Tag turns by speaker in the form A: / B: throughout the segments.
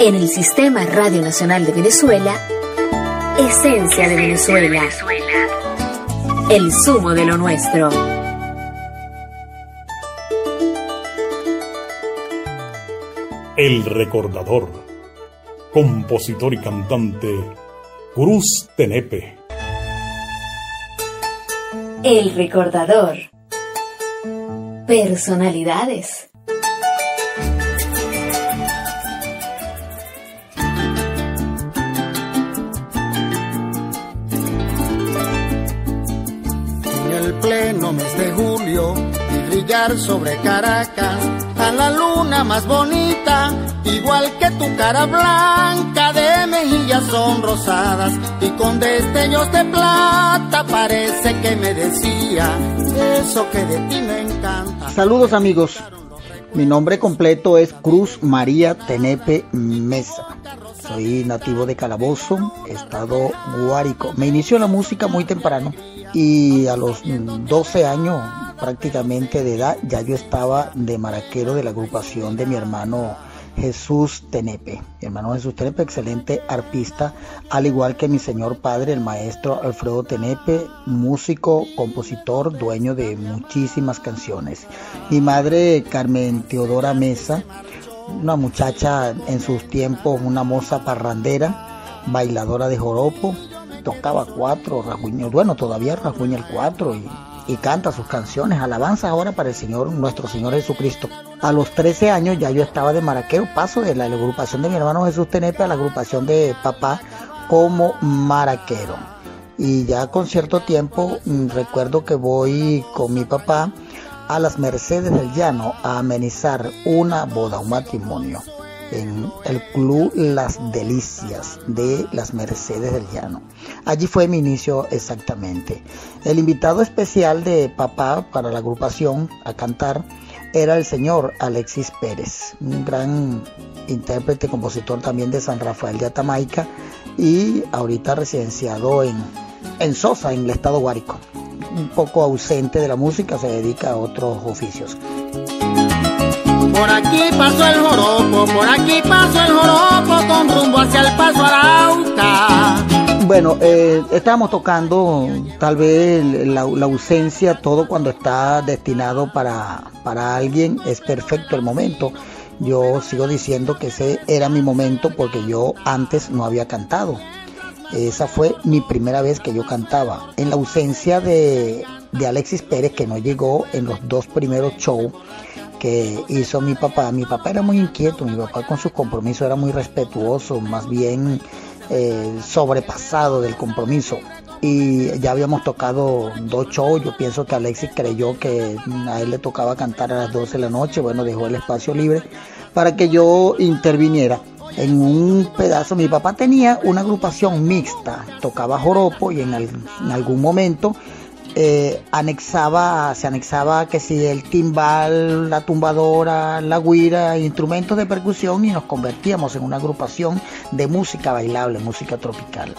A: En el Sistema Radio Nacional de Venezuela, Esencia de Venezuela. El sumo de lo nuestro.
B: El recordador. Compositor y cantante Cruz Tenepe.
A: El recordador. Personalidades.
C: Y brillar sobre Caracas a la luna más bonita, igual que tu cara blanca de mejillas son rosadas y con destellos de plata parece que me decía eso que de ti me encanta.
D: Saludos amigos, mi nombre completo es Cruz María Tenepe Mesa. Soy nativo de Calabozo, estado Guárico. Me inició la música muy temprano y a los 12 años prácticamente de edad ya yo estaba de maraquero de la agrupación de mi hermano Jesús Tenepe. Mi hermano Jesús Tenepe, excelente arpista, al igual que mi señor padre, el maestro Alfredo Tenepe, músico, compositor, dueño de muchísimas canciones. Mi madre, Carmen Teodora Mesa, una muchacha en sus tiempos, una moza parrandera, bailadora de joropo, tocaba cuatro, bueno, todavía rasguña el cuatro y, y canta sus canciones, alabanza ahora para el Señor, nuestro Señor Jesucristo. A los 13 años ya yo estaba de maraquero, paso de la agrupación de mi hermano Jesús Tenepe a la agrupación de papá como maraquero. Y ya con cierto tiempo mm, recuerdo que voy con mi papá a las Mercedes del Llano a amenizar una boda, un matrimonio en el club Las Delicias de las Mercedes del Llano. Allí fue mi inicio exactamente. El invitado especial de papá para la agrupación a cantar era el señor Alexis Pérez, un gran intérprete, compositor también de San Rafael de Atamaica y ahorita residenciado en, en Sosa, en el estado Guárico. Un poco ausente de la música, se dedica a otros oficios.
C: Por aquí pasó el joropo, por aquí pasó el joropo con rumbo hacia el paso Arauca.
D: Bueno, eh, estábamos tocando tal vez la, la, ausencia, todo cuando está destinado para, para alguien es perfecto el momento. Yo sigo diciendo que ese era mi momento porque yo antes no había cantado. Esa fue mi primera vez que yo cantaba. En la ausencia de, de Alexis Pérez, que no llegó en los dos primeros shows que hizo mi papá. Mi papá era muy inquieto, mi papá con sus compromisos era muy respetuoso, más bien eh, sobrepasado del compromiso. Y ya habíamos tocado dos shows, yo pienso que Alexis creyó que a él le tocaba cantar a las 12 de la noche, bueno, dejó el espacio libre para que yo interviniera. En un pedazo, mi papá tenía una agrupación mixta, tocaba joropo y en, algún momento eh, anexaba, se anexaba que si el timbal, la tumbadora, la guira, instrumentos de percusión y nos convertíamos en una agrupación de música bailable, música tropical.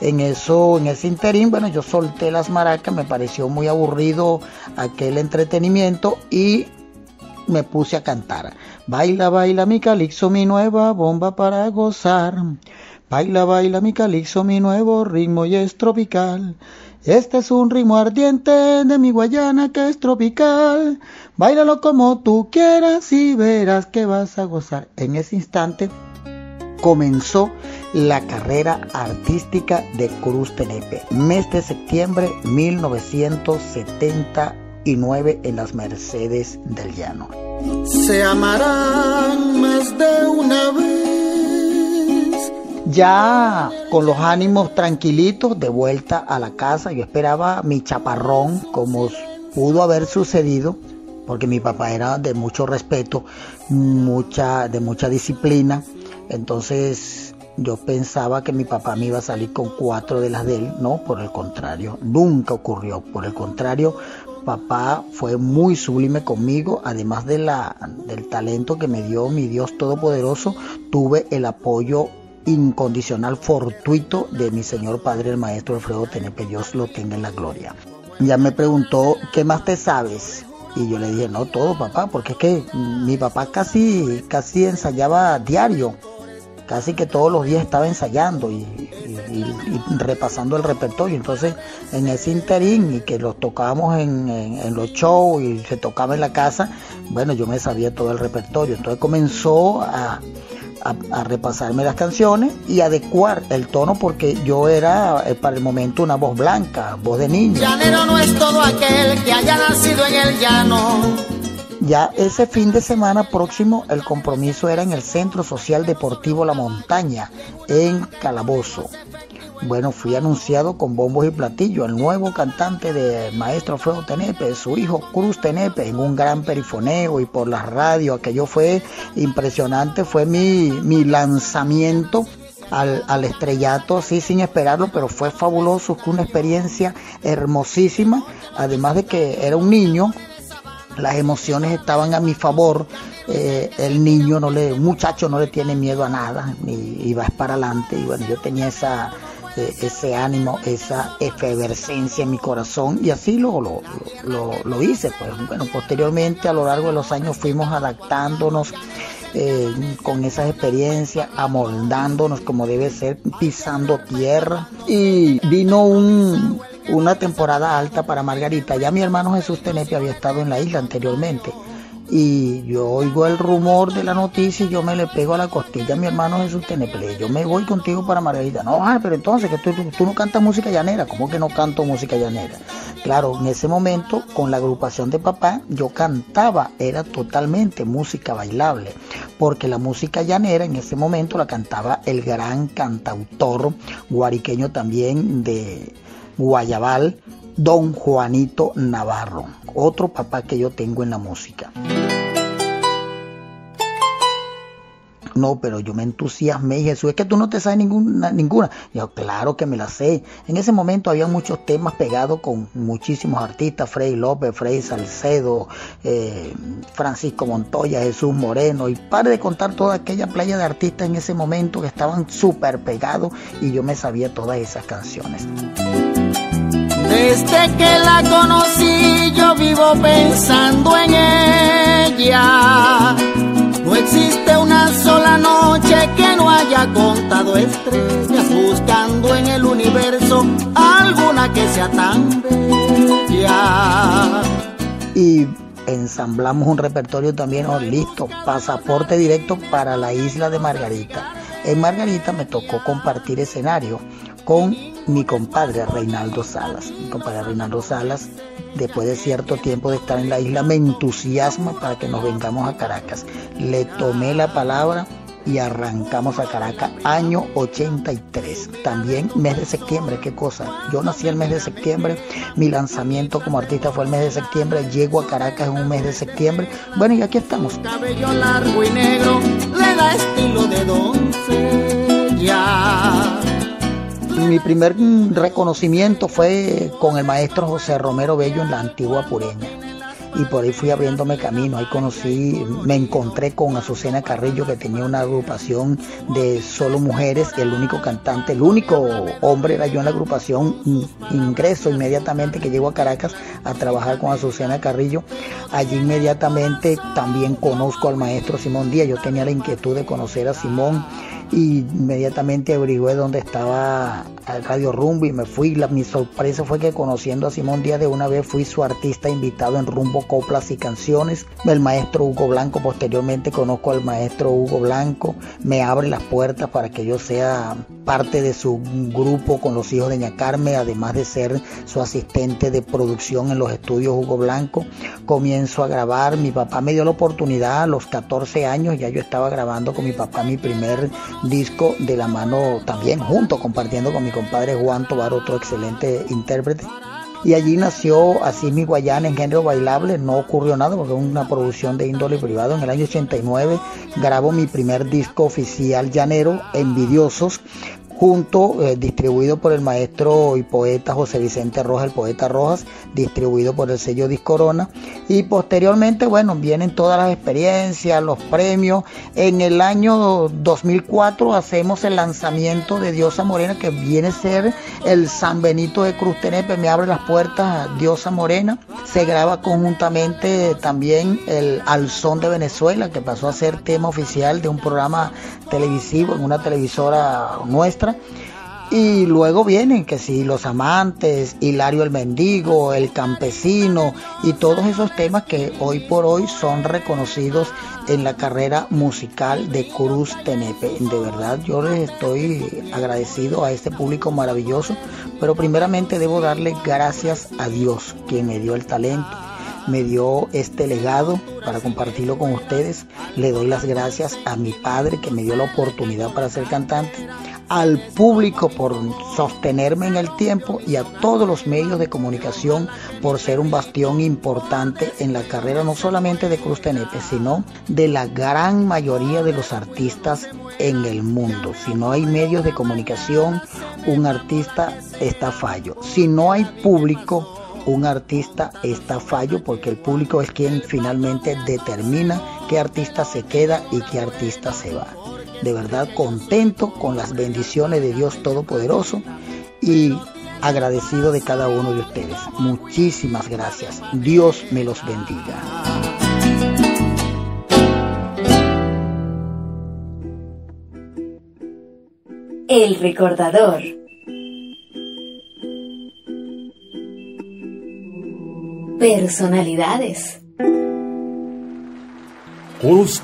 D: En eso, en ese interín, bueno, yo solté las maracas, me pareció muy aburrido aquel entretenimiento y me puse a cantar. Baila, baila mi calixo, mi nueva bomba para gozar. Baila, baila mi calixo, mi nuevo ritmo y es tropical. Este es un ritmo ardiente de mi Guayana que es tropical. Báilalo como tú quieras y verás que vas a gozar. En ese instante comenzó la carrera artística de Cruz Tenepe. Mes de septiembre 1979 en las Mercedes del Llano.
C: Se amarán más de una vez
D: ya con los ánimos tranquilitos de vuelta a la casa, yo esperaba mi chaparrón como pudo haber sucedido, porque mi papá era de mucho respeto, mucha, de mucha disciplina, entonces yo pensaba que mi papá me iba a salir con cuatro de las de él, no, por el contrario, nunca ocurrió, por el contrario, papá fue muy sublime conmigo, además de la, del talento que me dio mi Dios Todopoderoso, tuve el apoyo incondicional fortuito de mi señor padre el maestro Alfredo Tenepe, Dios lo tenga en la gloria. Ya me preguntó, ¿qué más te sabes? Y yo le dije, no, todo papá, porque es que mi papá casi, casi ensayaba diario. casi que todos los días estaba ensayando y, repasando el repertorio. Entonces, en ese interín y que los tocábamos en, los shows y se tocaba en la casa, bueno, yo me sabía todo el repertorio. Entonces comenzó a, a, repasarme las canciones y adecuar el tono porque yo era eh, para el momento una voz blanca, voz de niño.
C: Llanero no es todo aquel que haya nacido en el llano.
D: Ya ese fin de semana próximo el compromiso era en el Centro Social Deportivo La Montaña, en Calabozo. Bueno, fui anunciado con bombos y platillos el nuevo cantante de Maestro Fuego Tenepe, su hijo Cruz Tenepe, en un gran perifoneo y por la radio. Aquello fue impresionante, fue mi, mi lanzamiento al, al, estrellato, sí, sin esperarlo, pero fue fabuloso, fue una experiencia hermosísima, además de que era un niño, las emociones estaban a mi favor, eh, el niño no le, muchacho no le tiene miedo a nada, y, va para adelante, y bueno, yo tenía esa ese ánimo, esa efervescencia en mi corazón y así lo, lo, lo, hice. Pues bueno, posteriormente a lo largo de los años fuimos adaptándonos eh, con esas experiencias, amoldándonos como debe ser, pisando tierra y vino un, una temporada alta para Margarita. Ya mi hermano Jesús Tenepe había estado en la isla anteriormente y yo oigo el rumor de la noticia y yo me le pego a la costilla a mi hermano Jesús Teneple. Yo me voy contigo para Margarita. No, pero entonces que tú, tú, no cantas música llanera. ¿Cómo que no canto música llanera? Claro, en ese momento con la agrupación de papá yo cantaba, era totalmente música bailable, porque la música llanera en ese momento la cantaba el gran cantautor guariqueño también de Guayabal, don Juanito Navarro, otro papá que yo tengo en la música. No, pero yo me entusiasmé y Jesús, es que tú no te sabes ninguna. ninguna. yo, claro que me la sé. En ese momento había muchos temas pegados con muchísimos artistas, Frei López, Frei Salcedo, eh, Francisco Montoya, Jesús Moreno, y pare de contar toda aquella playa de artistas en ese momento que estaban súper pegados y yo me sabía todas esas canciones.
C: Desde que la conocí yo vivo pensando en ella. Sola noche que no haya contado estrellas buscando en el universo alguna que sea tan bella.
D: Y ensamblamos un repertorio también oh, listo, pasaporte directo para la isla de Margarita. En Margarita me tocó compartir escenario con mi compadre Reinaldo Salas. Mi compadre Reinaldo Salas, después de cierto tiempo de estar en la isla, me entusiasma para que nos vengamos a Caracas. Le tomé la palabra y arrancamos a Caracas, año 83. También mes de septiembre, qué cosa. Yo nací el mes de septiembre, mi lanzamiento como artista fue el mes de septiembre, llego a Caracas en un mes de septiembre. Bueno, y aquí estamos.
C: Cabello largo y negro le da estilo de doncella
D: mi primer reconocimiento fue con el maestro José Romero Bello en la antigua Pureña. Y por ahí fui abriéndome camino. Ahí conocí, me encontré con Azucena Carrillo, que tenía una agrupación de solo mujeres. El único cantante, el único hombre era yo en la agrupación. Ingreso inmediatamente que llego a Caracas a trabajar con Azucena Carrillo. Allí inmediatamente también conozco al maestro Simón Díaz. Yo tenía la inquietud de conocer a Simón y inmediatamente averigué dónde estaba el Radio Rumbo y me fui. La, mi sorpresa fue que conociendo a Simón Díaz de una vez fui su artista invitado en Rumbo Coplas y Canciones. El maestro Hugo Blanco, posteriormente conozco al maestro Hugo Blanco, me abre las puertas para que yo sea parte de su grupo con los hijos de Ñacarme, además de ser su asistente de producción en los estudios Hugo Blanco. Comienzo a grabar, mi papá me dio la oportunidad a los 14 años, ya yo estaba grabando con mi papá mi primer disco de la mano también junto, compartiendo con mi compadre Juan Tobar, otro excelente intérprete. Y allí nació así mi Guayana en género bailable, no ocurrió nada porque es una producción de índole privado. En el año 89 grabo mi primer disco oficial llanero, Envidiosos, junto, eh, distribuido por el maestro y poeta José Vicente Rojas, el poeta Rojas, distribuido por el sello Discorona. Y posteriormente, bueno, vienen todas las experiencias, los premios. En el año 2004 hacemos el lanzamiento de Diosa Morena, que viene a ser el San Benito de Cruz Tenepe, me abre las puertas Diosa Morena. Se graba conjuntamente también el Alzón de Venezuela, que pasó a ser tema oficial de un programa televisivo en una televisora nuestra. Y luego vienen que si los amantes, Hilario el mendigo, el campesino y todos esos temas que hoy por hoy son reconocidos en la carrera musical de Cruz Tenepe. De verdad yo les estoy agradecido a este público maravilloso, pero primeramente debo darle gracias a Dios quien me dio el talento me dio este legado para compartirlo con ustedes. Le doy las gracias a mi padre que me dio la oportunidad para ser cantante, al público por sostenerme en el tiempo y a todos los medios de comunicación por ser un bastión importante en la carrera no solamente de Cruz Tenepe, sino de la gran mayoría de los artistas en el mundo. Si no hay medios de comunicación, un artista está fallo. Si no hay público, un artista está fallo porque el público es quien finalmente determina qué artista se queda y qué artista se va. De verdad contento con las bendiciones de Dios Todopoderoso y agradecido de cada uno de ustedes. Muchísimas gracias. Dios me los bendiga.
A: El recordador. Personalidades.
B: Cruz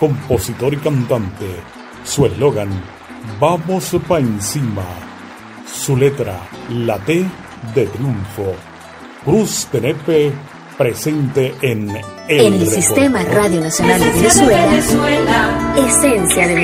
B: compositor y cantante. Su eslogan, Vamos pa' encima. Su letra, la T de triunfo. Cruz Tenepe, presente en
A: el, en el Sistema Radio Nacional de Venezuela. Esencia de Venezuela.